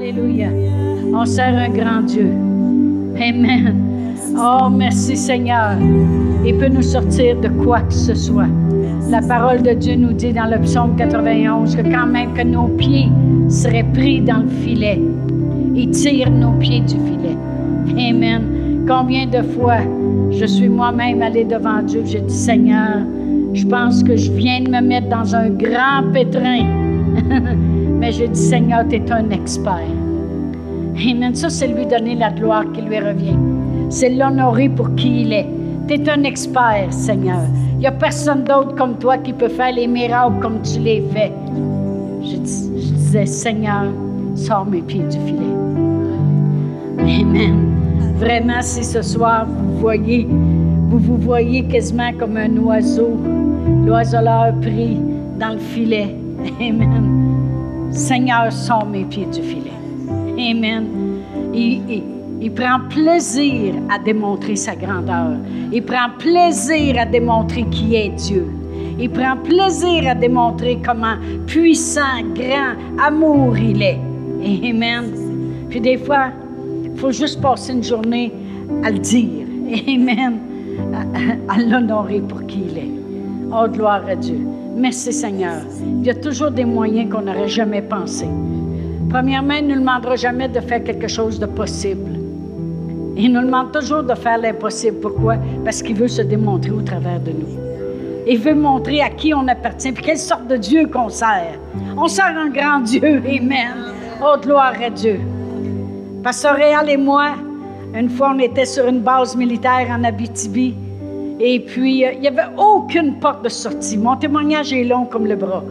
Alléluia. On sert un grand Dieu. Amen. Oh, merci Seigneur. Il peut nous sortir de quoi que ce soit. La parole de Dieu nous dit dans le psaume 91 que quand même que nos pieds seraient pris dans le filet, il tire nos pieds du filet. Amen. Combien de fois je suis moi-même allé devant Dieu, j'ai dit Seigneur, je pense que je viens de me mettre dans un grand pétrin. Mais j'ai dit Seigneur, tu es un expert. Amen. Ça, c'est lui donner la gloire qui lui revient. C'est l'honorer pour qui il est. Tu es un expert, Seigneur. Il n'y a personne d'autre comme toi qui peut faire les miracles comme tu les fais. Je, disais, Seigneur, sors mes pieds du filet. Amen. Vraiment, si ce soir vous voyez, vous vous voyez quasiment comme un oiseau, l'oiseleur pris dans le filet. Amen. Seigneur, sors mes pieds du filet. Amen. Il, prend plaisir à démontrer sa grandeur. Il prend plaisir à démontrer qui est Dieu. Il prend plaisir à démontrer comment puissant, grand, amour il est. Amen. Puis des fois, il faut juste passer une journée à le dire. Amen. À, à l'honorer pour qui il est. Oh, gloire à Dieu. Merci Seigneur. Il y a toujours des moyens qu'on n'aurait jamais pensé. Premièrement, il ne nous demandera jamais de faire quelque chose de possible. Il nous demande toujours de faire l'impossible. Pourquoi? Parce qu'il veut se démontrer au travers de nous. Il veut montrer à qui on appartient, et quelle sorte de Dieu qu'on sert. On sert un grand Dieu. Amen. Oh, gloire à Dieu. Pasteur Réal et moi, une fois, on était sur une base militaire en Abitibi. Et puis, euh, il n'y avait aucune porte de sortie. Mon témoignage est long comme le bras.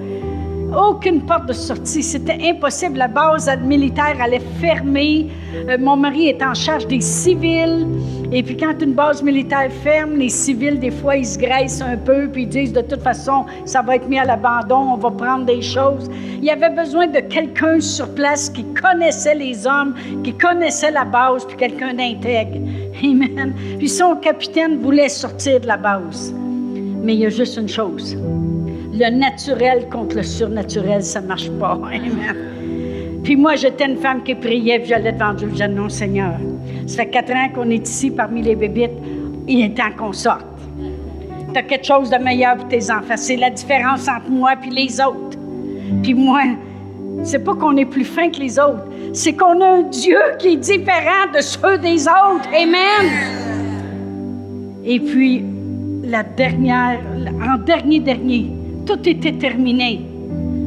Aucune porte de sortie. C'était impossible. La base militaire allait fermer. Euh, mon mari est en charge des civils. Et puis quand une base militaire ferme, les civils, des fois, ils se graissent un peu, puis ils disent, de toute façon, ça va être mis à l'abandon, on va prendre des choses. Il y avait besoin de quelqu'un sur place qui connaissait les hommes, qui connaissait la base, puis quelqu'un d'intègre. Amen. Puis son capitaine voulait sortir de la base. Mais il y a juste une chose le naturel contre le surnaturel, ça marche pas. Amen. Puis moi, j'étais une femme qui priait, puis j'allais devant Dieu, je non, Seigneur, ça fait quatre ans qu'on est ici parmi les bébites, il est temps qu'on sorte. Tu as quelque chose de meilleur pour tes enfants. C'est la différence entre moi et les autres. Puis moi, c'est pas qu'on est plus fin que les autres, c'est qu'on a un Dieu qui est différent de ceux des autres. Amen. Et puis, la dernière, en dernier dernier, tout était terminé.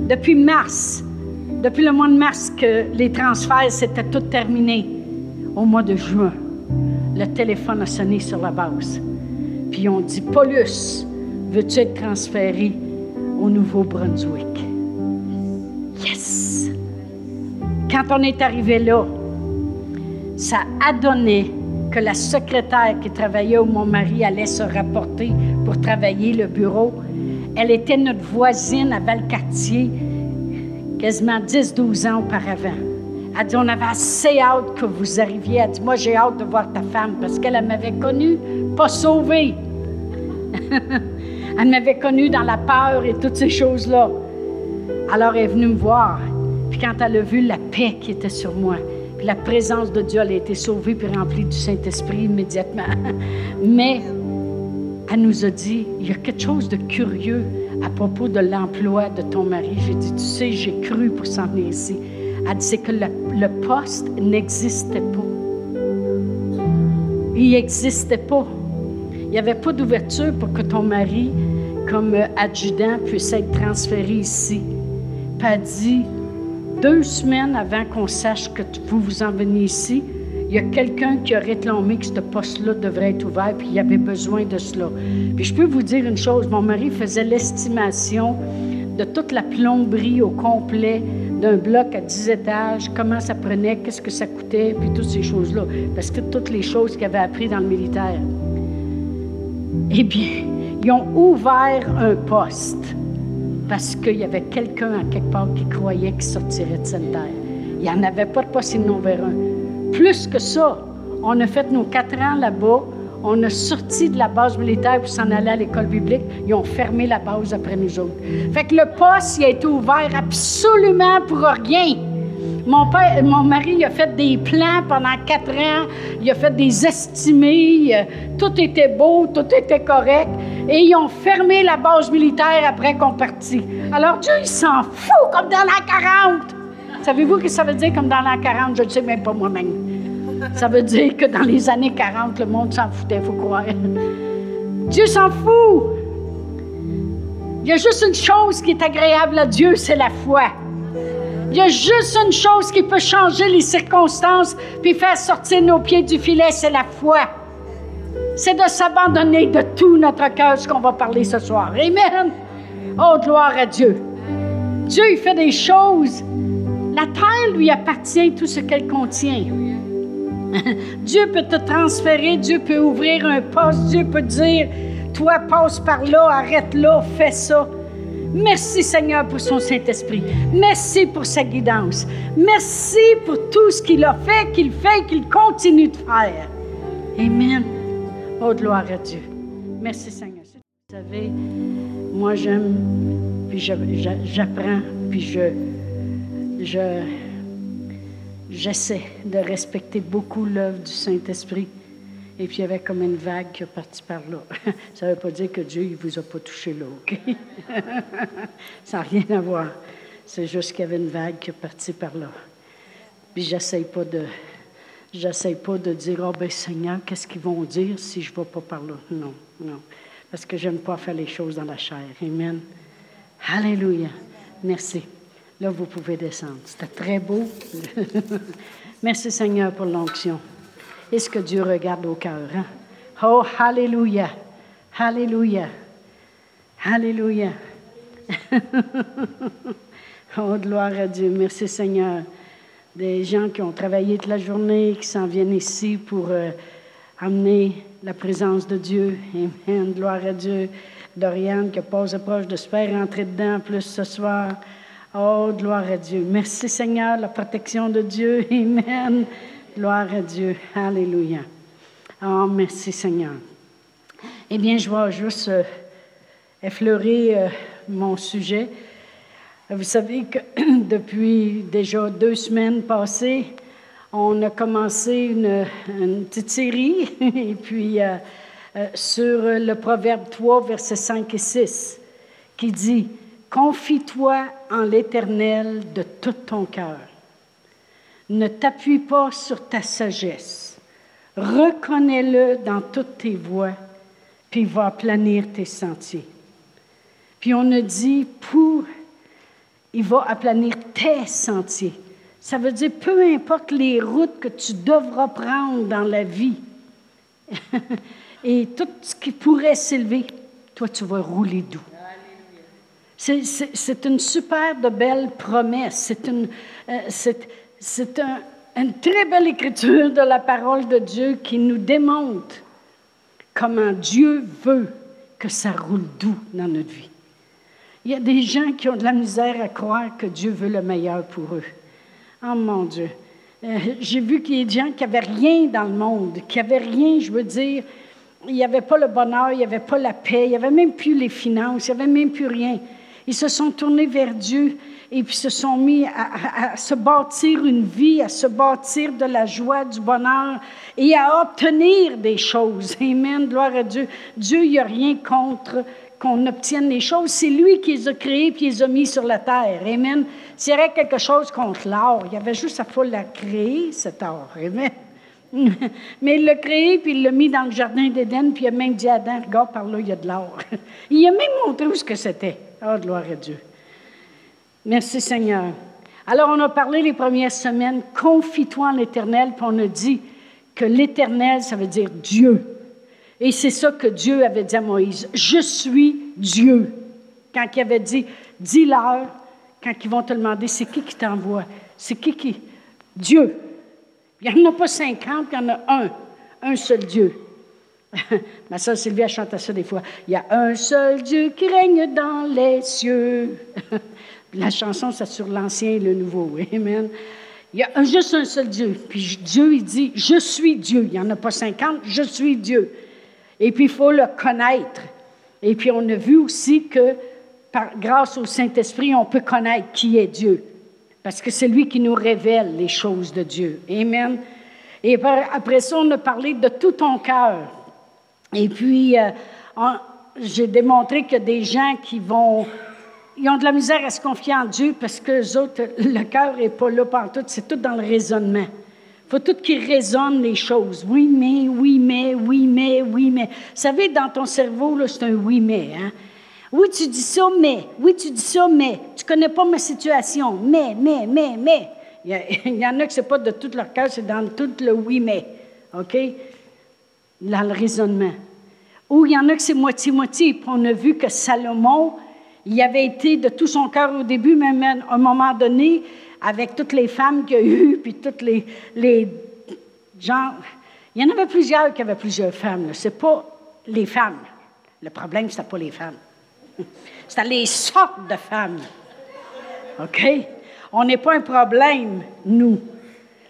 Depuis mars, depuis le mois de mars que les transferts, c'était tout terminé. Au mois de juin, le téléphone a sonné sur la base. Puis on dit, Paulus, veux-tu être transféré au Nouveau-Brunswick? Yes! Quand on est arrivé là, ça a donné que la secrétaire qui travaillait où mon mari allait se rapporter pour travailler le bureau, elle était notre voisine à Valcartier, quasiment 10-12 ans auparavant. Elle dit, on avait assez hâte que vous arriviez. Elle dit, moi j'ai hâte de voir ta femme parce qu'elle m'avait connue, pas sauvée. elle m'avait connue dans la peur et toutes ces choses-là. Alors elle est venue me voir. Puis quand elle a vu la paix qui était sur moi, puis la présence de Dieu, elle a été sauvée puis remplie du Saint-Esprit immédiatement. Mais elle nous a dit, il y a quelque chose de curieux à propos de l'emploi de ton mari. J'ai dit, tu sais, j'ai cru pour s'en venir ici. Elle dit, c'est que le, poste n'existait pas. Il n'existait pas. Il n'y avait pas d'ouverture pour que ton mari, comme adjudant, puisse être transféré ici. Puis elle dit, deux semaines avant qu'on sache que vous vous en venez ici, il y a quelqu'un qui a réclamé que ce poste-là devrait être ouvert, puis il avait besoin de cela. Puis je peux vous dire une chose, mon mari faisait l'estimation de toute la plomberie au complet d'un bloc à 10 étages, comment ça prenait, qu'est-ce que ça coûtait, puis toutes ces choses-là. Parce que toutes les choses qu'il avait appris dans le militaire. Eh bien, ils ont ouvert un poste parce qu'il y avait quelqu'un à quelque part qui croyait qu'il sortirait de cette terre. Il n'y en avait pas de poste, ils n'en un. Plus que ça, on a fait nos quatre ans là-bas. On a sorti de la base militaire pour s'en aller à l'école biblique. Ils ont fermé la base après nous autres. Fait que le poste, il a été ouvert absolument pour rien. Mon, père, mon mari a fait des plans pendant quatre ans. Il a fait des estimés. Euh, tout était beau, tout était correct. Et ils ont fermé la base militaire après qu'on partit. Alors Dieu, il s'en fout comme dans l'an 40. Savez-vous que ça veut dire comme dans l'an 40? Je ne sais même pas moi-même. Ça veut dire que dans les années 40, le monde s'en foutait, il faut croire. Dieu s'en fout. Il y a juste une chose qui est agréable à Dieu, c'est la foi. Il y a juste une chose qui peut changer les circonstances puis faire sortir nos pieds du filet, c'est la foi. C'est de s'abandonner de tout notre cœur, ce qu'on va parler ce soir. Amen. Oh, gloire à Dieu. Dieu, il fait des choses. La terre lui appartient, tout ce qu'elle contient. Dieu peut te transférer, Dieu peut ouvrir un poste, Dieu peut dire, toi, passe par là, arrête là, fais ça. Merci Seigneur pour son Saint-Esprit. Merci pour sa guidance. Merci pour tout ce qu'il a fait, qu'il fait, qu'il continue de faire. Amen. Oh, gloire à Dieu. Merci Seigneur. Vous savez, moi j'aime, puis j'apprends, puis je, je, j'essaie de respecter beaucoup l'œuvre du Saint-Esprit. Et puis il y avait comme une vague qui est partie par là. Ça ne veut pas dire que Dieu ne vous a pas touché là, OK? Ça n'a rien à voir. C'est juste qu'il y avait une vague qui est partie par là. Puis j'essaye pas de. J'essaie pas de dire, oh ben Seigneur, qu'est-ce qu'ils vont dire si je ne vais pas par là? Non, non. Parce que j'aime pas faire les choses dans la chair. Amen. Alléluia. Merci. Là, vous pouvez descendre. C'était très beau. Merci Seigneur pour l'onction. Est-ce que Dieu regarde au cœur? Hein? Oh, Alléluia! Alléluia! Alléluia! oh, gloire à Dieu. Merci Seigneur. Des gens qui ont travaillé toute la journée, qui s'en viennent ici pour euh, amener la présence de Dieu. Amen. Gloire à Dieu. Doriane qui passe proche de se faire rentrer dedans plus ce soir. Oh, gloire à Dieu. Merci Seigneur, la protection de Dieu. Amen. Gloire à Dieu. Alléluia. Oh, merci Seigneur. Eh bien, je vais juste euh, effleurer euh, mon sujet. Vous savez que depuis déjà deux semaines passées, on a commencé une, petite série, et puis euh, sur le Proverbe 3, versets 5 et 6, qui dit Confie-toi en l'Éternel de tout ton cœur ne t'appuie pas sur ta sagesse. Reconnais-le dans toutes tes voies, puis il va aplanir tes sentiers. Puis on a dit pour, il va aplanir tes sentiers. Ça veut dire peu importe les routes que tu devras prendre dans la vie et tout ce qui pourrait s'élever, toi tu vas rouler doux. C'est une super de belle promesse. C'est une, euh, une très belle écriture de la parole de Dieu qui nous démontre comment Dieu veut que ça roule doux dans notre vie. Il y a des gens qui ont de la misère à croire que Dieu veut le meilleur pour eux. Oh mon Dieu. Euh, j'ai vu qu'il y a des gens qui n'avaient rien dans le monde, qui n'avaient rien, je veux dire, il n'y avait pas le bonheur, il n'y avait pas la paix, il n'y avait même plus les finances, il n'y avait même plus rien. Ils se sont tournés vers Dieu et puis se sont mis à, se bâtir une vie, à se bâtir de la joie, du bonheur et à obtenir des choses. Amen, gloire à Dieu. Dieu, il n'y a rien contre qu'on obtienne les choses. C'est lui qui les a créées puis les a mis sur la terre. Amen. S'il y avait quelque chose contre l'or, il y avait juste à faut la créer, cet or. Amen. Mais il l'a créé, puis il l'a mis dans le jardin d'Éden, puis il a même dit à Adam, regarde, par là, il y a de l'or. il a même montré où c'était. Oh, gloire à Dieu. Merci Seigneur. Alors, on a parlé les premières semaines, confie-toi en l'Éternel, puis on a dit que l'Éternel, ça veut dire Dieu. Et c'est ça que Dieu avait dit à Moïse. Je suis Dieu. Quand il avait dit, dis-leur, quand ils vont te demander, c'est qui qui t'envoie? C'est qui qui? Dieu. Il n'y en a pas cinquante, il y en a un. Un seul Dieu. Ma soeur Sylvie, elle chante ça des fois. Il y a un seul Dieu qui règne dans les cieux. La chanson, c'est sur l'Ancien et le Nouveau. Amen. Il y a juste un seul Dieu. Puis Dieu, il dit, je suis Dieu. Il n'y en a pas cinquante, je suis Dieu. Et puis, il faut le connaître. Et puis, on a vu aussi que, par, grâce au Saint-Esprit, on peut connaître qui est Dieu. Parce que c'est lui qui nous révèle les choses de Dieu. Amen. Et après ça, on a parlé de tout ton cœur. Et puis, euh, j'ai démontré que des gens qui vont, ils ont de la misère à se confier en Dieu parce que autres, le cœur n'est pas là tout, c'est tout dans le raisonnement. Il faut tout qu'ils raisonnent les choses. Oui, mais, oui, mais, oui, mais, oui, mais. Vous savez, dans ton cerveau, c'est un oui, mais. Hein? Oui, tu dis ça, mais. Oui, tu dis ça, mais. Tu connais pas ma situation. Mais, mais, mais, mais. Il y, en a que c'est pas de tout leur cœur, c'est dans tout le oui, mais. OK? Dans le raisonnement. Ou il y en a que c'est moitié-moitié. on a vu que Salomon, il avait été de tout son cœur au début, même à un moment donné, avec toutes les femmes qu'il a eues, puis toutes les, les gens. Il y en avait plusieurs qui avaient plusieurs femmes. Ce n'est pas les femmes. Le problème, ce pas les femmes. C'était les sortes de femmes. OK? On n'est pas un problème, nous.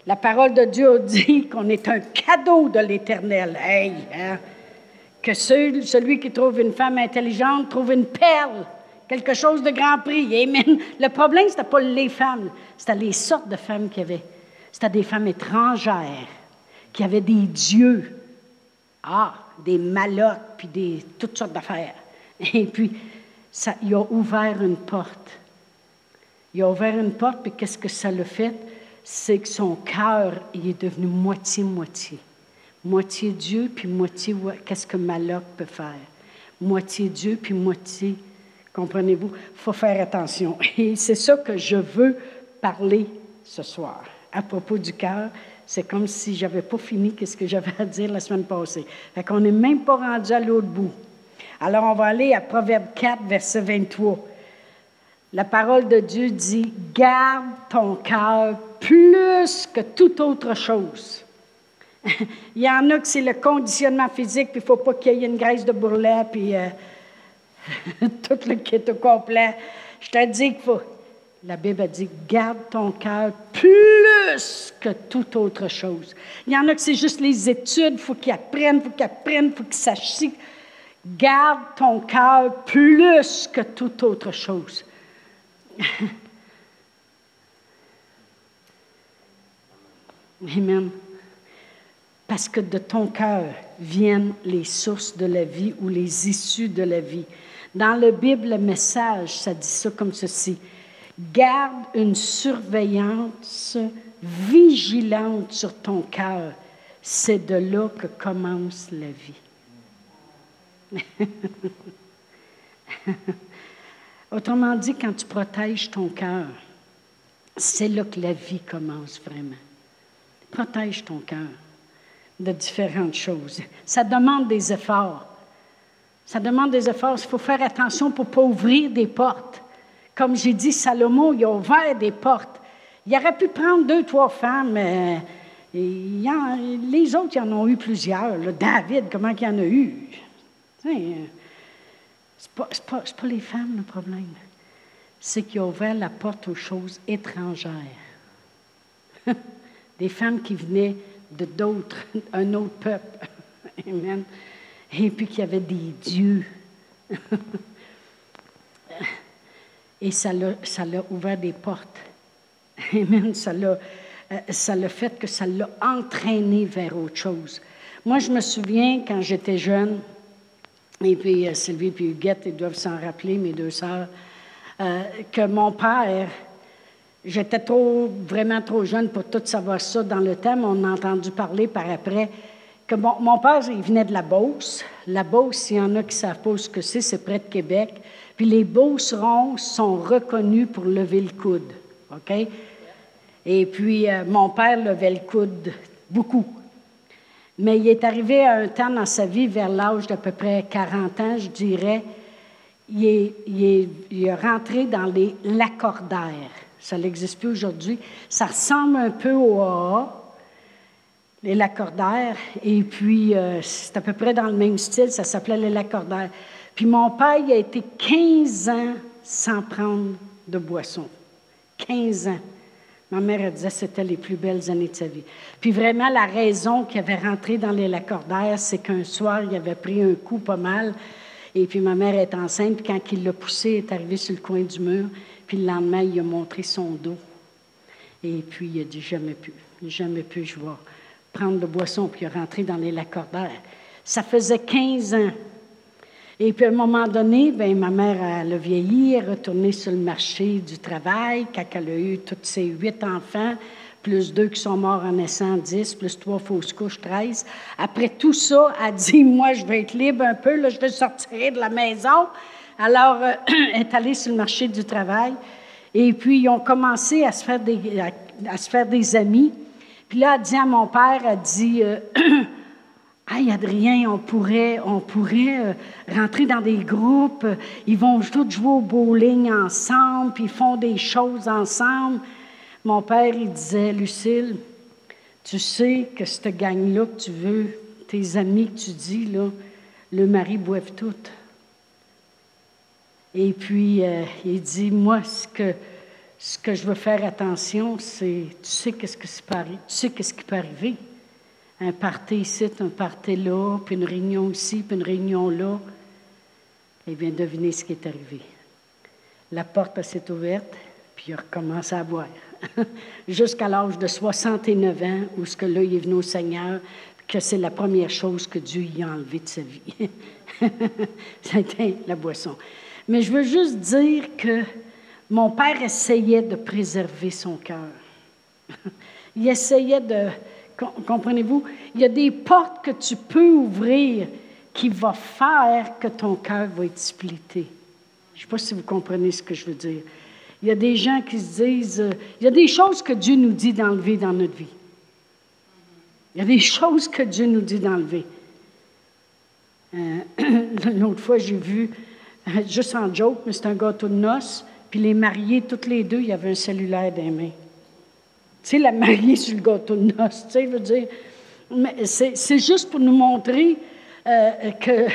La parole de Dieu dit qu'on est un cadeau de l'Éternel. Hey, hein? Que celui qui trouve une femme intelligente trouve une perle, quelque chose de grand prix. Amen. Le problème, ce n'était pas les femmes, c'était les sortes de femmes qu'il y avait. C'était des femmes étrangères qui avaient des dieux. Ah, des malottes, puis des, toutes sortes d'affaires. Et puis, il a ouvert une porte. Il a ouvert une porte, puis qu'est-ce que ça l'a fait? C'est que son cœur, il est devenu moitié-moitié. Moitié Dieu, puis moitié qu'est-ce que Maloc peut faire? Moitié Dieu, puis moitié, comprenez-vous? Il faut faire attention. Et c'est ça que je veux parler ce soir. À propos du cœur, c'est comme si je n'avais pas fini ce que j'avais à dire la semaine passée. Fait qu'on n'est même pas rendu à l'autre bout. Alors, on va aller à Proverbe 4, verset 23. La parole de Dieu dit, garde ton cœur plus que toute autre chose. il y en a que c'est le conditionnement physique, puis il ne faut pas qu'il y ait une graisse de bourrelet, puis euh, tout le kit au complet. Je te dis qu'il faut. La Bible a dit garde ton cœur plus que toute autre chose. Il y en a que c'est juste les études, il faut qu'ils apprennent, il faut qu'ils apprennent, il faut qu'ils sachent. Garde ton cœur plus que toute autre chose. Amen parce que de ton cœur viennent les sources de la vie ou les issues de la vie. Dans la Bible, le message, ça dit ça comme ceci. Garde une surveillance vigilante sur ton cœur. C'est de là que commence la vie. Autrement dit, quand tu protèges ton cœur, c'est là que la vie commence vraiment. Protège ton cœur de différentes choses. Ça demande des efforts. Ça demande des efforts. Il faut faire attention pour ne pas ouvrir des portes. Comme j'ai dit, Salomon, il a ouvert des portes. Il aurait pu prendre deux, trois femmes. Euh, les autres, ils en ont eu plusieurs. David, comment il en a eu? Ce n'est pas, les femmes le problème. C'est qu'il a ouvert la porte aux choses étrangères. des femmes qui venaient de d'autres, un autre peuple. Amen. Et puis qu'il y avait des dieux. Et ça l'a, ouvert des portes. Amen. Ça euh, ça l'a fait que ça l'a entraîné vers autre chose. Moi, je me souviens quand j'étais jeune, et puis euh, Sylvie et Huguette, ils doivent s'en rappeler, mes deux sœurs, euh, que mon père, J'étais trop, vraiment trop jeune pour tout savoir ça dans le thème. On a entendu parler par après que mon père, il venait de la Beauce. La Beauce, s'il y en a qui savent pas ce que c'est, c'est près de Québec. Puis les Beaucerons sont reconnus pour lever le coude. OK? Et puis, euh, mon père levait le coude beaucoup. Mais il est arrivé à un temps dans sa vie, vers l'âge d'à peu près 40 ans, je dirais, il est, il est rentré dans les l'accordaires. Ça n'existe plus aujourd'hui. Ça ressemble un peu au AA, les lacordaires, et puis euh, c'est à peu près dans le même style, ça s'appelait les lacordaires. Puis mon père, il a été 15 ans sans prendre de boisson. 15 ans. Ma mère, elle disait que c'était les plus belles années de sa vie. Puis vraiment, la raison qu'il avait rentré dans les lacordaires, c'est qu'un soir, il avait pris un coup pas mal. Et puis ma mère est enceinte, puis quand il l'a poussé, il est arrivé sur le coin du mur. Puis le lendemain, il a montré son dos. Et puis, il a dit jamais plus, jamais plus, je vais prendre de boisson, puis il est rentré dans les lacordaires. Ça faisait 15 ans. Et puis, à un moment donné, ben, ma mère, elle a vieilli, elle est retournée sur le marché du travail, quand elle a eu tous ses huit enfants, plus deux qui sont morts en naissant, dix, plus trois fausses couches, treize. Après tout ça, elle dit, moi, je vais être libre un peu, là, je vais sortir de la maison. Alors, euh, elle est allée sur le marché du travail. Et puis, ils ont commencé à se faire des, amis. Puis là, elle dit à mon père, elle dit, euh, Hey Adrien, on pourrait, on pourrait euh, rentrer dans des groupes, ils vont tous jouer au bowling ensemble, puis ils font des choses ensemble. Mon père, il disait, Lucille, tu sais que cette gang-là que tu veux, tes amis que tu dis, le mari boive tout. Et puis, euh, il dit, moi, ce que, ce que je veux faire attention, c'est, tu sais qu'est-ce, que tu sais qu'est-ce qui peut arriver un party ici, un party là, puis une réunion ici, puis une réunion là. Eh bien, devinez ce qui est arrivé. La porte s'est ouverte, puis il a recommencé à boire. Jusqu'à l'âge de 69 ans, où ce que là, il est venu au Seigneur, que c'est la première chose que Dieu y a enlevé de sa vie. C'était la boisson. Mais je veux juste dire que mon père essayait de préserver son cœur. il essayait de, Comprenez-vous? Il y a des portes que tu peux ouvrir qui vont faire que ton cœur va être splitté. Je ne sais pas si vous comprenez ce que je veux dire. Il y a des gens qui se disent, euh, il y a des choses que Dieu nous dit d'enlever dans notre vie. Il y a des choses que Dieu nous dit d'enlever. Euh, L'autre fois, j'ai vu, euh, juste en joke, mais c'est un gâteau de noces, puis les mariés, toutes les deux, il y avait un cellulaire dans les mains. Sais, la mariée sur le gâteau de noces, tu sais, veux dire. Mais c'est juste pour nous montrer euh, que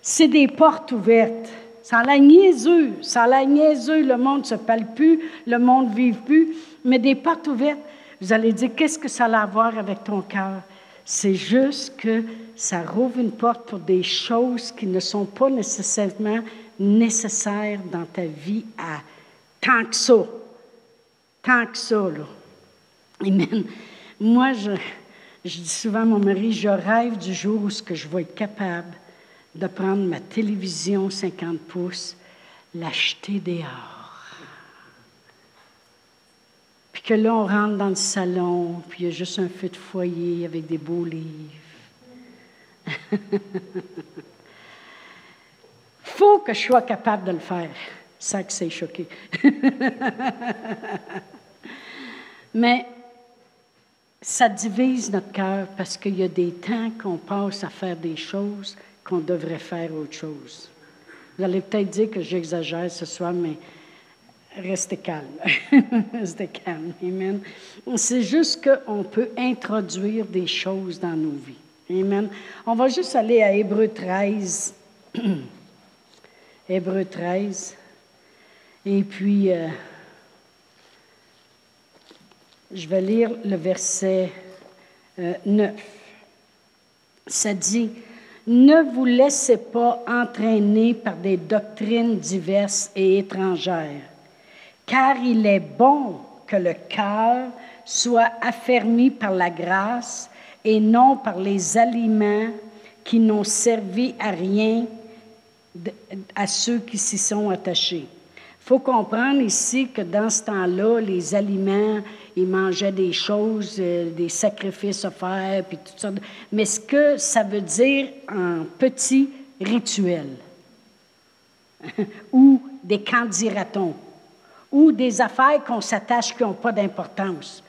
c'est des portes ouvertes. Sans la niaiseux, sans la niaiseux, le monde se parle plus, le monde ne vit plus, mais des portes ouvertes. Vous allez dire, qu'est-ce que ça a à voir avec ton cœur? C'est juste que ça rouvre une porte pour des choses qui ne sont pas nécessairement nécessaires dans ta vie à tant que ça. Tant que ça, là. Amen. Moi, je, dis souvent à mon mari, je rêve du jour où je vais être capable de prendre ma télévision 50 pouces, l'acheter dehors. Puis que là, on rentre dans le salon, puis il y a juste un feu de foyer avec des beaux livres. faut que je sois capable de le faire. Ça que c'est choqué. Mais ça divise notre cœur parce qu'il y a des temps qu'on passe à faire des choses qu'on devrait faire autre chose. Vous allez peut-être dire que j'exagère ce soir, mais restez calme. restez calme. Amen. C'est juste qu'on peut introduire des choses dans nos vies. Amen. On va juste aller à Hébreu 13. Hébreu 13. Et puis. Euh, je vais lire le verset 9. Euh, Ça dit, Ne vous laissez pas entraîner par des doctrines diverses et étrangères, car il est bon que le cœur soit affermi par la grâce et non par les aliments qui n'ont servi à rien à ceux qui s'y sont attachés. Il faut comprendre ici que dans ce temps-là, les aliments, ils mangeaient des choses, euh, des sacrifices faire, puis tout ça. Mais ce que ça veut dire en petit rituel, ou des candidatons, ou des affaires qu'on s'attache qui n'ont pas d'importance.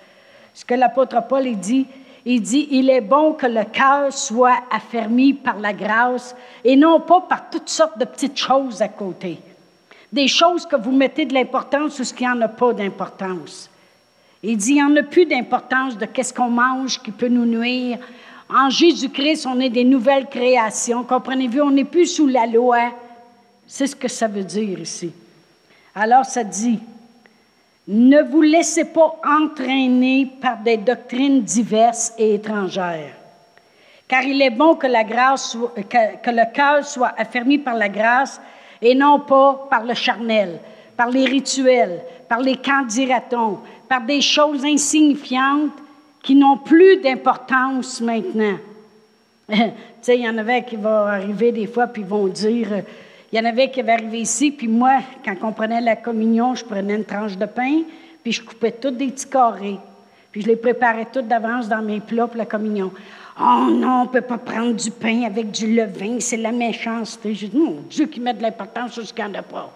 Ce que l'apôtre Paul il dit, il dit, il est bon que le cœur soit affermi par la grâce et non pas par toutes sortes de petites choses à côté des choses que vous mettez de l'importance ou ce qui n'y en a pas d'importance. Il dit, il n'y en a plus d'importance de qu'est-ce qu'on mange qui peut nous nuire. En Jésus-Christ, on est des nouvelles créations. Comprenez-vous, on n'est plus sous la loi. C'est ce que ça veut dire ici. Alors, ça dit, ne vous laissez pas entraîner par des doctrines diverses et étrangères, car il est bon que, la grâce, que, le cœur soit affermi par la grâce et non pas par le charnel, par les rituels, par les candidatons, par des choses insignifiantes qui n'ont plus d'importance maintenant. tu sais, il y en avait qui vont arriver des fois, puis vont dire, euh, il y en avait qui avaient arrivé ici, puis moi, quand on prenait la communion, je prenais une tranche de pain, puis je coupais tous des petits carrés. Puis je les préparais toutes d'avance dans mes plats pour la communion. Oh non, on ne peut pas prendre du pain avec du levain, c'est la méchanceté. J'ai dit, non, Dieu qui met de l'importance sur ce qu'il n'y en a pas.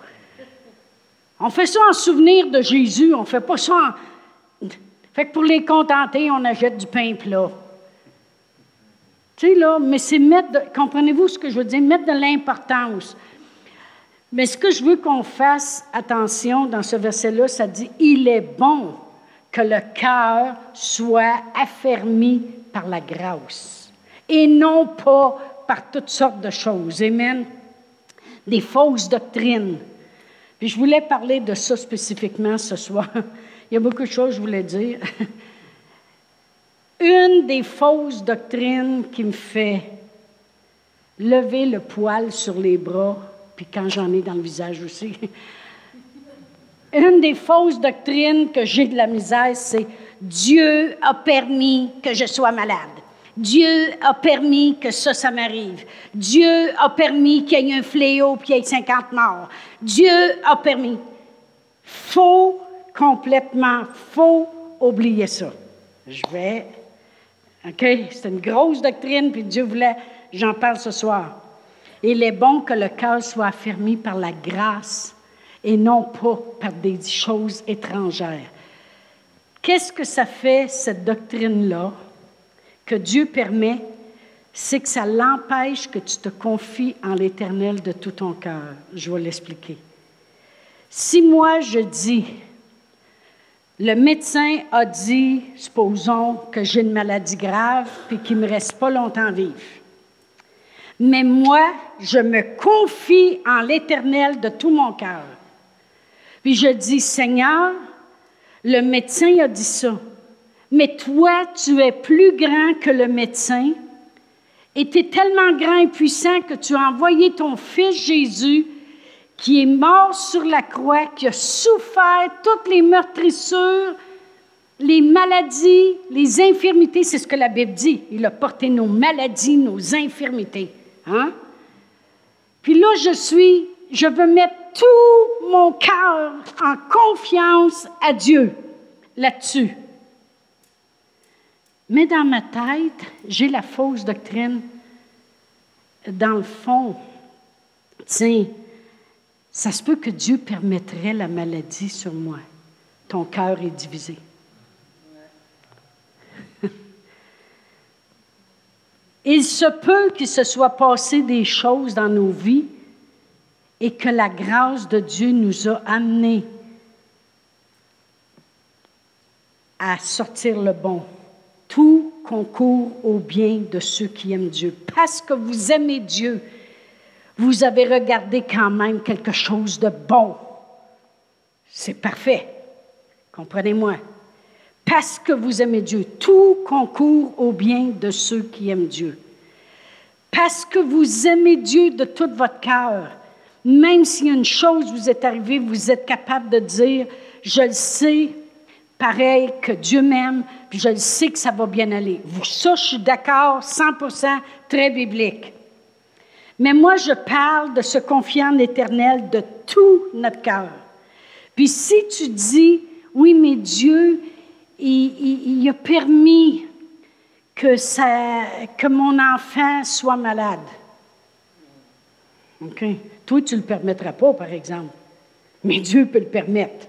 On fait ça en souvenir de Jésus, on ne fait pas ça en... Fait que pour les contenter, on achète du pain plat. Tu sais, là, mais c'est mettre, comprenez-vous ce que je veux dire, mettre de l'importance. Mais ce que je veux qu'on fasse attention dans ce verset-là, ça dit, il est bon que le cœur soit affermi par la grâce et non pas par toutes sortes de choses. Amen. Des fausses doctrines. Puis je voulais parler de ça spécifiquement ce soir. Il y a beaucoup de choses que je voulais dire. Une des fausses doctrines qui me fait lever le poil sur les bras, puis quand j'en ai dans le visage aussi, une des fausses doctrines que j'ai de la misère, c'est Dieu a permis que je sois malade. Dieu a permis que ça, ça m'arrive. Dieu a permis qu'il y ait un fléau puis qu'il y ait 50 morts. Dieu a permis. Faut complètement, faut oublier ça. Je vais. OK? C'est une grosse doctrine, puis Dieu voulait, j'en parle ce soir. Il est bon que le cœur soit affermi par la grâce et non pas par des choses étrangères. Qu'est-ce que ça fait, cette doctrine-là, que Dieu permet? C'est que ça l'empêche que tu te confies en l'Éternel de tout ton cœur. Je vais l'expliquer. Si moi je dis, le médecin a dit, supposons que j'ai une maladie grave puis qu'il ne me reste pas longtemps à vivre. Mais moi, je me confie en l'Éternel de tout mon cœur. Puis je dis, Seigneur, le médecin a dit ça, mais toi, tu es plus grand que le médecin et tu es tellement grand et puissant que tu as envoyé ton fils Jésus qui est mort sur la croix, qui a souffert toutes les meurtrissures, les maladies, les infirmités, c'est ce que la Bible dit. Il a porté nos maladies, nos infirmités. Hein? Puis là, je suis, je veux mettre tout mon cœur en confiance à Dieu là-dessus. Mais dans ma tête, j'ai la fausse doctrine. Dans le fond, tiens, ça se peut que Dieu permettrait la maladie sur moi. Ton cœur est divisé. Il se peut qu'il se soit passé des choses dans nos vies et que la grâce de Dieu nous a amenés à sortir le bon. Tout concourt au bien de ceux qui aiment Dieu. Parce que vous aimez Dieu, vous avez regardé quand même quelque chose de bon. C'est parfait. Comprenez-moi. Parce que vous aimez Dieu, tout concourt au bien de ceux qui aiment Dieu. Parce que vous aimez Dieu de tout votre cœur, même a une chose vous est arrivée, vous êtes capable de dire, je le sais, pareil que Dieu m'aime, puis je le sais que ça va bien aller. Ça, je suis d'accord, 100% très biblique. Mais moi, je parle de se confier en l'Éternel de tout notre cœur. Puis si tu dis, oui, mais Dieu, il, il a permis que, ça, que mon enfant soit malade. OK? Toi, tu ne le permettras pas, par exemple. Mais Dieu peut le permettre.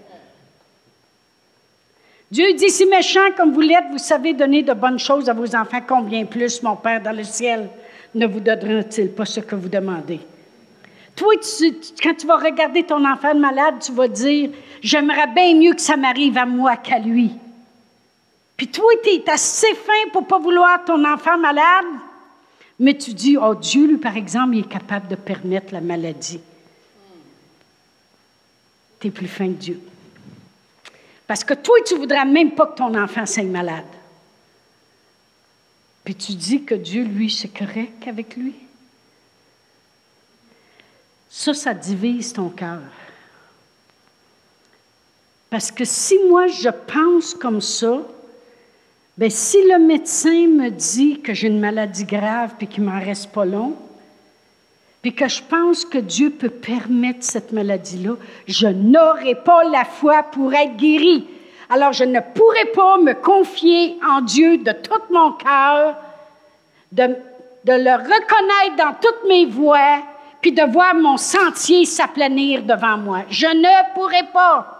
Dieu dit, si méchant comme vous l'êtes, vous savez donner de bonnes choses à vos enfants, combien plus mon Père dans le ciel ne vous donnera-t-il pas ce que vous demandez? Toi, quand tu vas regarder ton enfant malade, tu vas dire, j'aimerais bien mieux que ça m'arrive à moi qu'à lui. Puis toi, tu es assez fin pour pas vouloir ton enfant malade, mais tu dis, oh Dieu, lui, par exemple, il est capable de permettre la maladie. Tu es plus fin que Dieu. Parce que toi, tu ne voudrais même pas que ton enfant soit malade. Puis tu dis que Dieu, lui, c'est correct avec lui. Ça, ça divise ton cœur. Parce que si moi je pense comme ça, bien, si le médecin me dit que j'ai une maladie grave puis qu'il m'en reste pas long, puis que je pense que Dieu peut permettre cette maladie-là, je n'aurai pas la foi pour être guéri. Alors je ne pourrai pas me confier en Dieu de tout mon cœur, de, de le reconnaître dans toutes mes voies, puis de voir mon sentier s'aplanir devant moi. Je ne pourrai pas.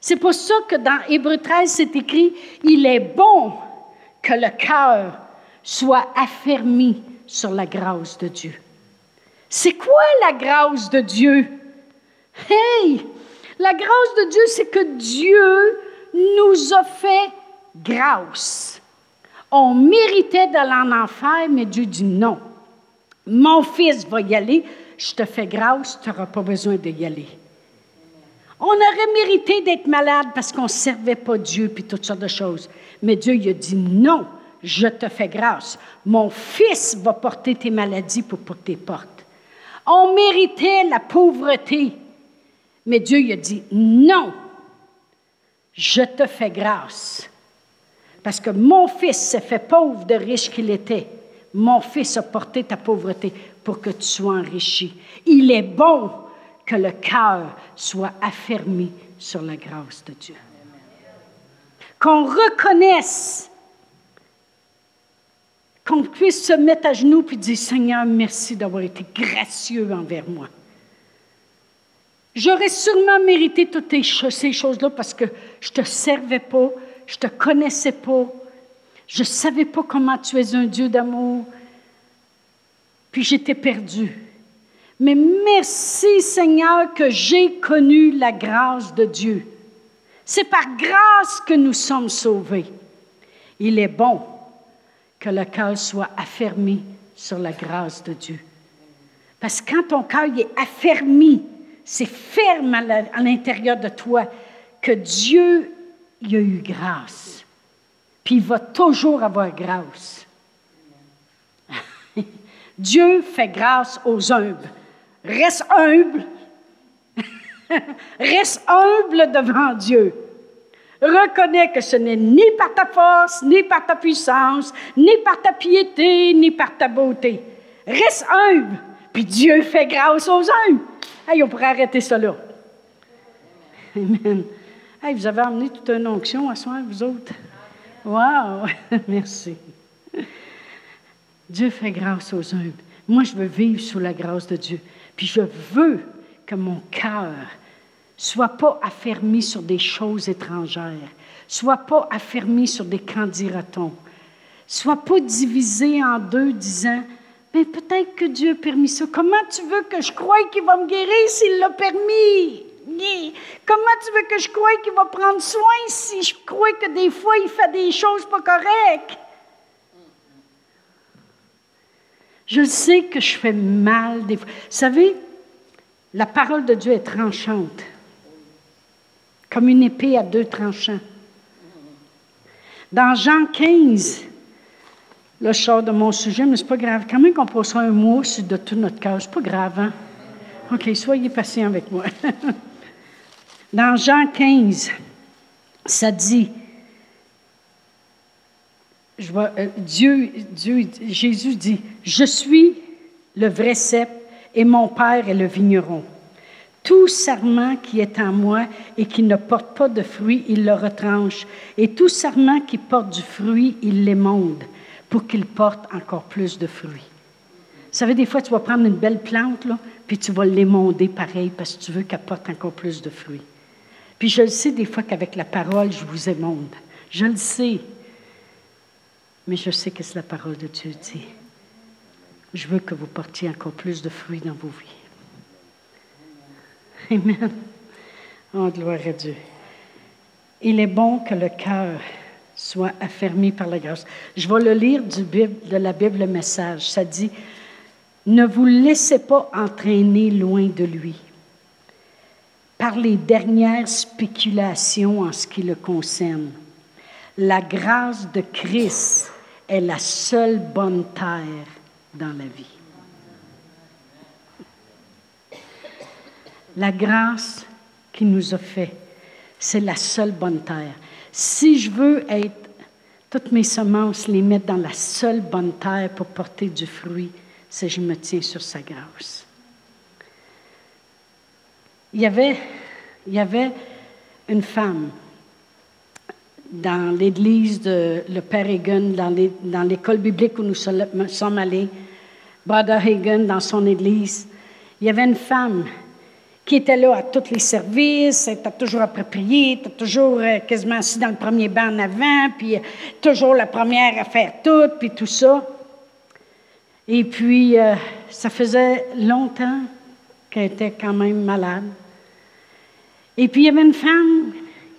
C'est pour ça que dans Hébreu 13, c'est écrit, il est bon que le cœur soit affermi sur la grâce de Dieu. C'est quoi la grâce de Dieu? Hey! La grâce de Dieu, c'est que Dieu nous a fait grâce. On méritait d'aller en enfer, mais Dieu dit non. Mon fils va y aller, je te fais grâce, tu n'auras pas besoin d'y aller. On aurait mérité d'être malade parce qu'on ne servait pas Dieu puis toutes sortes de choses. Mais Dieu il a dit non, je te fais grâce. Mon fils va porter tes maladies pour, pour tes portes. On méritait la pauvreté. Mais Dieu il a dit non, je te fais grâce. Parce que mon fils s'est fait pauvre de riche qu'il était. Mon fils a porté ta pauvreté pour que tu sois enrichi. Il est bon que le cœur soit affermi sur la grâce de Dieu. Qu'on reconnaisse, qu'on puisse se mettre à genoux et dire Seigneur, merci d'avoir été gracieux envers moi. J'aurais sûrement mérité toutes ces choses-là parce que je ne te servais pas, je ne te connaissais pas, je ne savais pas comment tu es un Dieu d'amour. Puis j'étais perdue. Mais merci Seigneur que j'ai connu la grâce de Dieu. C'est par grâce que nous sommes sauvés. Il est bon que le cœur soit affermi sur la grâce de Dieu. Parce que quand ton cœur est affermi, c'est ferme à l'intérieur de toi que Dieu y a eu grâce puis il va toujours avoir grâce. Dieu fait grâce aux humbles. Reste humble. Reste humble devant Dieu. Reconnais que ce n'est ni par ta force, ni par ta puissance, ni par ta piété, ni par ta beauté. Reste humble, puis Dieu fait grâce aux humbles. Hey, on pourrait arrêter ça. Amen. Hey, vous avez amené toute une onction à soi, vous autres? Wow! Merci. Dieu fait grâce aux humbles. Moi, je veux vivre sous la grâce de Dieu. Puis je veux que mon cœur soit pas affermi sur des choses étrangères, soit pas affermi sur des candidatons, soit pas divisé en deux disant mais peut-être que Dieu a permis ça. Comment tu veux que je croie qu'il va me guérir s'il l'a permis? Comment tu veux que je croie qu'il va prendre soin si je crois que des fois il fait des choses pas correctes? Je sais que je fais mal des fois. Vous savez, la parole de Dieu est tranchante, comme une épée à deux tranchants. Dans Jean 15, là, je sors de mon sujet, mais c'est pas grave. Quand même qu'on passera un mot de tout notre cœur, c'est pas grave, hein? OK, soyez patient avec moi. Dans Jean 15, ça dit, je vois, euh, Dieu, Dieu, Jésus dit, je suis le vrai cep et mon Père est le vigneron. Tout serment qui est en moi et qui ne porte pas de fruit, il le retranche. Et tout serment qui porte du fruit, il l'émonde pour qu'il porte encore plus de fruits. Vous savez, des fois, tu vas prendre une belle plante, puis tu vas l'émonder pareil parce que tu veux qu'elle porte encore plus de fruits. Puis je le sais des fois qu'avec la parole, je vous émonde. Je le sais. Mais je sais que c'est la parole de Dieu dit. Je veux que vous portiez encore plus de fruits dans vos vies. Amen. Oh, gloire à Dieu. Il est bon que le cœur soit affermi par la grâce. Je vais le lire de la Bible, le message. Ça dit, ne vous laissez pas entraîner loin de lui par les dernières spéculations en ce qui le concerne. La grâce de Christ est la seule bonne terre dans la vie. La grâce qui nous a fait. C'est la seule bonne terre. Si je veux être, toutes mes semences, les mettre dans la seule bonne terre pour porter du fruit, c'est je me tiens sur sa grâce. Il y avait, il y avait une femme dans l'église de le Père Hagen, dans l'école biblique où nous sommes allés, Brother Hagen, dans son église, il y avait une femme qui était là à tous les services, elle était toujours appropriée, était toujours euh, quasiment assise dans le premier banc en avant, puis euh, toujours la première à faire tout, puis tout ça. Et puis, euh, ça faisait longtemps qu'elle était quand même malade. Et puis, il y avait une femme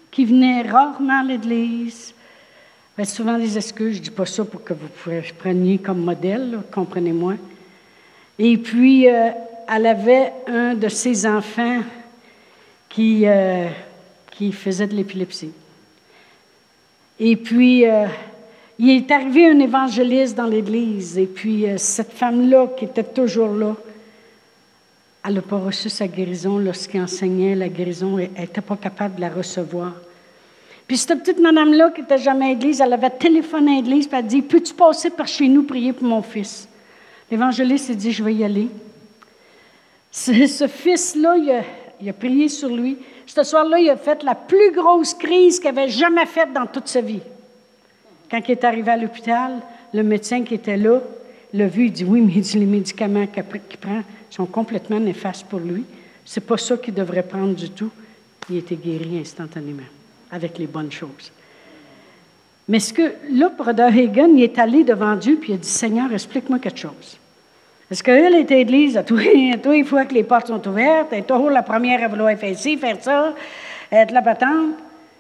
qui venait rarement à l'église. Avait souvent des excuses, je ne dis pas ça pour que vous preniez comme modèle, comprenez-moi. Et puis, elle avait un de ses enfants qui, euh, qui faisait de l'épilepsie. Et puis, euh, il est arrivé un évangéliste dans l'Église, et puis cette femme-là, qui était toujours là, elle n'a pas reçu sa guérison lorsqu'il enseignait la guérison, elle n'était pas capable de la recevoir. Puis cette petite madame-là, qui n'était jamais à l'église, elle avait téléphoné à l'église, puis elle a dit Peux-tu passer par chez nous prier pour mon fils L'évangéliste a dit, je vais y aller. Ce, fils-là, il a, prié sur lui. Ce soir-là, il a fait la plus grosse crise qu'il avait jamais faite dans toute sa vie. Quand il est arrivé à l'hôpital, le médecin qui était là l'a vu, il dit, oui, mais les médicaments qu'il prend sont complètement néfastes pour lui. C'est pas ça qu'il devrait prendre du tout. Il était guéri instantanément, avec les bonnes choses. Mais ce que là, Brother Hagen, il est allé devant Dieu puis il a dit Seigneur, explique-moi quelque chose. Est-ce qu'elle est église à tous, les fois que les portes sont ouvertes, elle est toujours la première à vouloir faire ci, faire ça, être la patente?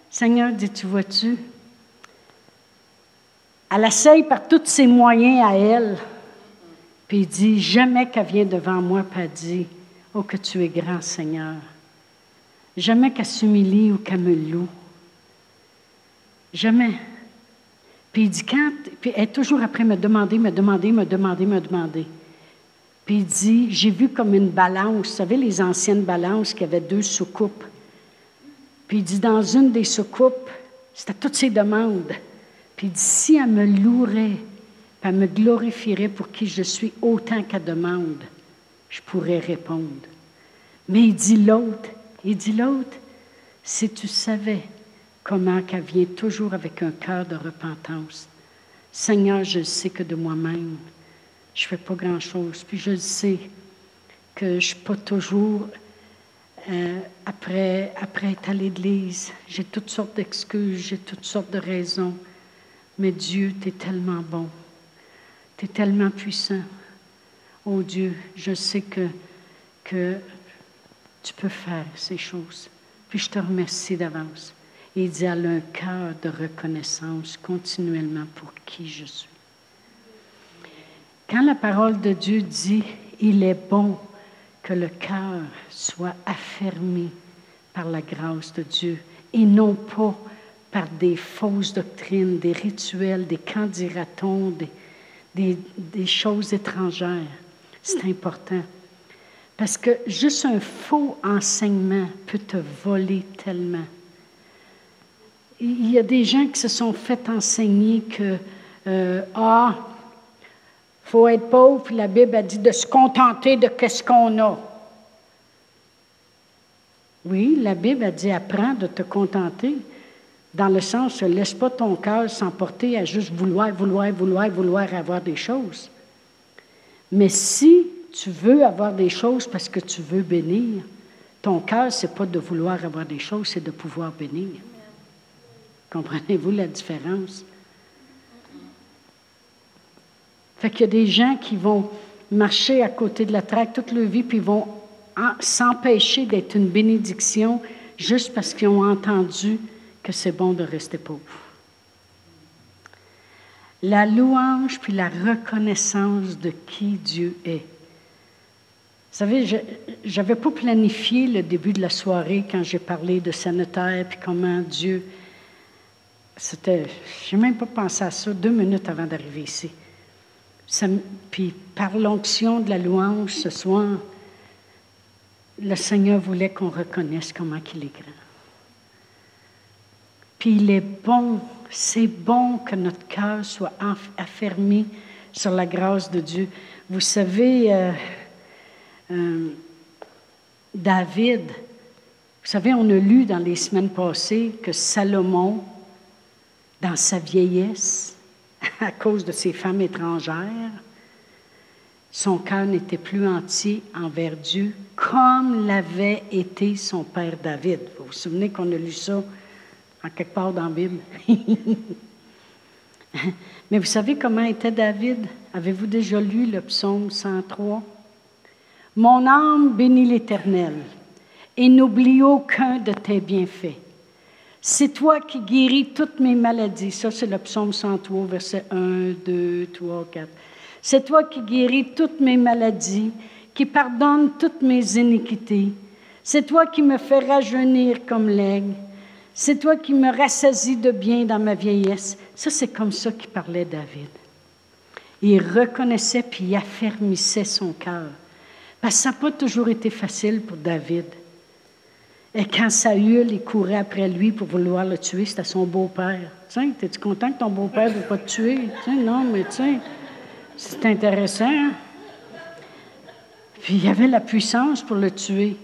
Seigneur dit Tu vois-tu? Elle essaye par tous ses moyens à elle. Puis il dit Jamais qu'elle vient devant moi, elle dit Oh, que tu es grand, Seigneur. Jamais qu'elle s'humilie ou qu'elle me loue. Jamais. Puis il dit, quand, puis elle est toujours après me demander, me demander, me demander, me demander. Puis il dit, j'ai vu comme une balance, vous savez, les anciennes balances qui avaient deux soucoupes. Puis il dit, dans une des soucoupes, c'était toutes ses demandes. Puis il dit, si elle me louerait, elle me glorifierait pour qui je suis autant qu'elle demande, je pourrais répondre. Mais il dit l'autre, il dit l'autre, si tu savais comment qu'elle vient toujours avec un cœur de repentance. Seigneur, je sais que de moi-même, je ne fais pas grand-chose. Puis je sais que je ne suis pas toujours, euh, après, après être à l'Église, j'ai toutes sortes d'excuses, j'ai toutes sortes de raisons. Mais Dieu, tu es tellement bon. Tu es tellement puissant. Oh Dieu, je sais que, que tu peux faire ces choses. Puis je te remercie d'avance. Il dit, elle a un cœur de reconnaissance continuellement pour qui je suis. Quand la parole de Dieu dit, il est bon que le cœur soit affermi par la grâce de Dieu et non pas par des fausses doctrines, des rituels, des candidatons, des, des choses étrangères. C'est important. Parce que juste un faux enseignement peut te voler tellement il y a des gens qui se sont fait enseigner que, euh, ah, faut être pauvre, la Bible a dit de se contenter de ce qu'on a. Oui, la Bible a dit apprends de te contenter, dans le sens, laisse pas ton cœur s'emporter à juste vouloir, vouloir, vouloir, vouloir avoir des choses. Mais si tu veux avoir des choses parce que tu veux bénir, ton cœur, ce n'est pas de vouloir avoir des choses, c'est de pouvoir bénir. Comprenez-vous la différence? Fait qu'il y a des gens qui vont marcher à côté de la traque toute leur vie, puis vont s'empêcher d'être une bénédiction juste parce qu'ils ont entendu que c'est bon de rester pauvre. La louange puis la reconnaissance de qui Dieu est. Vous savez, je n'avais pas planifié le début de la soirée quand j'ai parlé de sanitaire puis comment Dieu c'était, je n'ai même pas pensé à ça deux minutes avant d'arriver ici. Puis par l'onction de la louange ce soir, le Seigneur voulait qu'on reconnaisse comment il est grand. Puis il est bon, c'est bon que notre cœur soit affermi sur la grâce de Dieu. Vous savez, euh, euh, David, vous savez, on a lu dans les semaines passées que Salomon, dans sa vieillesse, à cause de ses femmes étrangères, son cœur n'était plus entier envers Dieu comme l'avait été son père David. Vous vous souvenez qu'on a lu ça en quelque part dans la Bible? Mais vous savez comment était David? Avez-vous déjà lu le psaume 103? Mon âme bénit l'Éternel et n'oublie aucun de tes bienfaits. C'est toi qui guéris toutes mes maladies. Ça, c'est le psaume 103, versets 1, 2, 3, 4. C'est toi qui guéris toutes mes maladies, qui pardonnes toutes mes iniquités. C'est toi qui me fais rajeunir comme l'aigle. C'est toi qui me rassasies de bien dans ma vieillesse. Ça, c'est comme ça qu'il parlait David. Il reconnaissait puis il affermissait son cœur. Parce que ça n'a pas toujours été facile pour David. Et quand Saül, il courait après lui pour vouloir le tuer, c'était son beau-père. Tiens, es-tu content que ton beau-père ne veut pas te tuer? Tiens, non, mais tiens, c'est intéressant. Puis il y avait la puissance pour le tuer.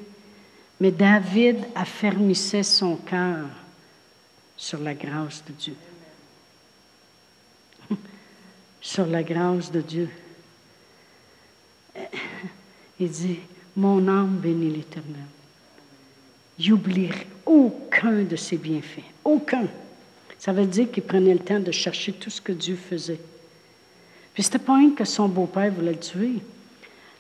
Mais David affermissait son cœur sur la grâce de Dieu. sur la grâce de Dieu. Il dit, mon âme bénit l'Éternel. J'oublierai aucun de ses bienfaits. Aucun. Ça veut dire qu'il prenait le temps de chercher tout ce que Dieu faisait. Puis c'était pas un que son beau-père voulait le tuer.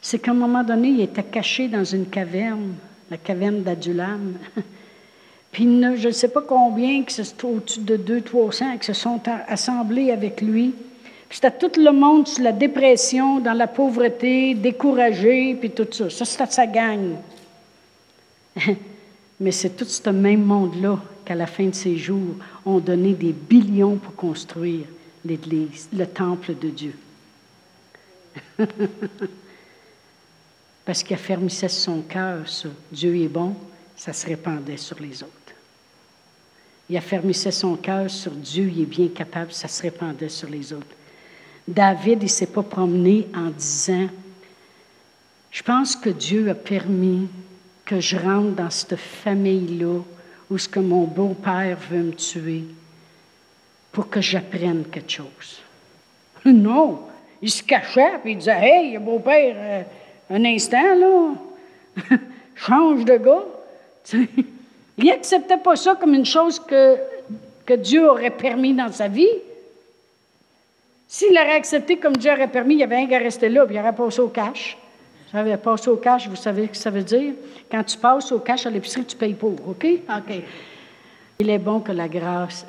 C'est qu'à un moment donné, il était caché dans une caverne, la caverne d'Adulam. Puis je ne sais pas combien, que c'est au-dessus de 200-300, qui se sont assemblés avec lui. Puis c'était tout le monde sur la dépression, dans la pauvreté, découragé, puis tout ça. Ça, c'était sa gang. Mais c'est tout ce même monde-là qu'à la fin de ses jours ont donné des billions pour construire l'Église, le temple de Dieu. Parce qu'il affermissait son cœur sur Dieu est bon, ça se répandait sur les autres. Il affermissait son cœur sur Dieu, est bien capable, ça se répandait sur les autres. David, il ne s'est pas promené en disant, je pense que Dieu a permis que je rentre dans cette famille-là où ce que mon beau-père veut me tuer pour que j'apprenne quelque chose. Non, il se cachait et il disait Hey, beau-père, euh, un instant, là, change de gars. il n'acceptait pas ça comme une chose que, Dieu aurait permis dans sa vie. S'il l'aurait accepté comme Dieu aurait permis, il avait rien qu'à rester là, puis il aurait passé au cash. Passé au cash, vous savez ce que ça veut dire? Quand tu passes au cash à l'épicerie, tu payes pour, OK? OK. Il est bon que la grâce,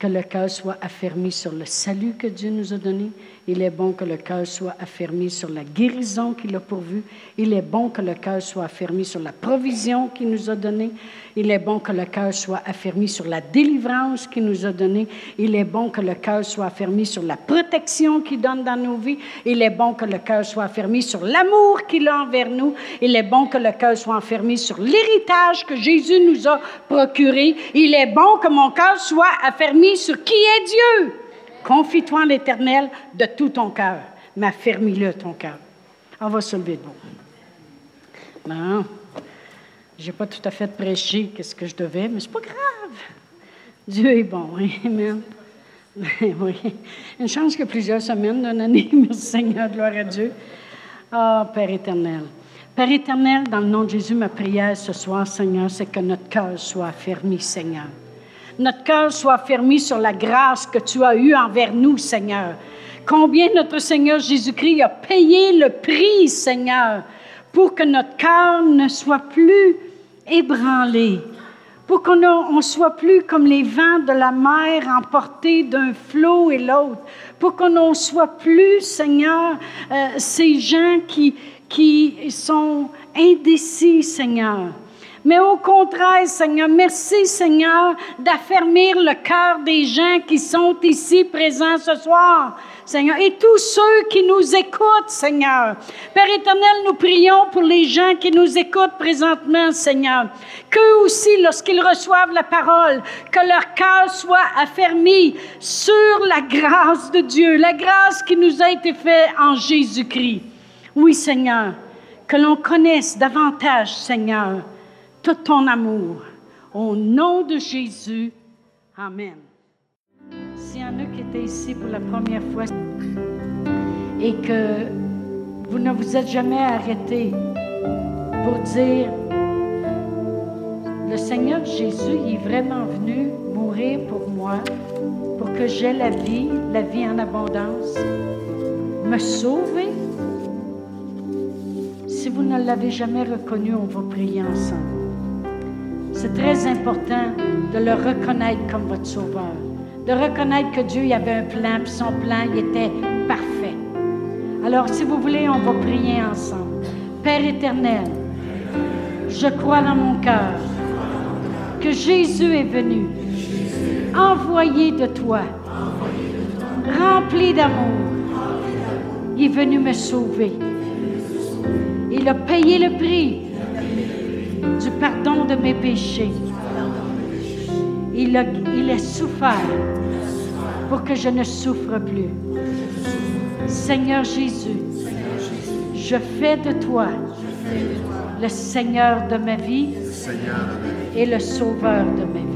que le cœur soit affermi sur le salut que Dieu nous a donné. Il est bon que le cœur soit affermi sur la guérison qu'il a pourvue. Il est bon que le cœur soit affermi sur la provision qu'il nous a donnée. Il est bon que le cœur soit affermi sur la délivrance qu'il nous a donnée. Il est bon que le cœur soit affermi sur la protection qu'il donne dans nos vies. Il est bon que le cœur soit affermi sur l'amour qu'il a envers nous. Il est bon que le cœur soit affermi sur l'héritage que Jésus nous a procuré. Il est bon que mon cœur soit affermi sur qui est Dieu. Confie-toi en l'Éternel de tout ton cœur, mais affermis-le ton cœur. On va se lever de Non. Je n'ai pas tout à fait prêché ce que je devais, mais ce n'est pas grave. Dieu est bon. Amen. oui. Une chance que plusieurs semaines d'une année. Merci Seigneur, gloire à Dieu. Ah, Père éternel. Père éternel, dans le nom de Jésus, ma prière ce soir, Seigneur, c'est que notre cœur soit affermi, Seigneur. Notre cœur soit affermi sur la grâce que tu as eue envers nous, Seigneur. Combien notre Seigneur Jésus-Christ a payé le prix, Seigneur, pour que notre cœur ne soit plus ébranlé, pour qu'on ne soit plus comme les vents de la mer emportés d'un flot et l'autre, pour qu'on ne soit plus, Seigneur, euh, ces gens qui, qui sont indécis, Seigneur. Mais au contraire, Seigneur, merci, Seigneur, d'affermir le cœur des gens qui sont ici présents ce soir. Seigneur, et tous ceux qui nous écoutent, Seigneur. Père éternel, nous prions pour les gens qui nous écoutent présentement, Seigneur. Qu'eux aussi, lorsqu'ils reçoivent la parole, que leur cœur soit affermi sur la grâce de Dieu, la grâce qui nous a été faite en Jésus-Christ. Oui, Seigneur, que l'on connaisse davantage, Seigneur, tout ton amour. Au nom de Jésus, Amen. S'il y en a qui étaient ici pour la première fois et que vous ne vous êtes jamais arrêté pour dire, le Seigneur Jésus est vraiment venu mourir pour moi, pour que j'aie la vie, la vie en abondance, me sauver. Si vous ne l'avez jamais reconnu, on va prier ensemble. C'est très important de le reconnaître comme votre sauveur, de reconnaître que Dieu y avait un plan, puis son plan il était parfait. Alors, si vous voulez, on va prier ensemble. Père éternel, je crois dans mon cœur que Jésus est venu, envoyé de toi, rempli d'amour. Il est venu me sauver. Il a payé le prix du pardon de mes péchés. Il a, il a souffert pour que je ne souffre plus. Seigneur Jésus, je fais de toi le Seigneur de ma vie et le Sauveur de ma vie.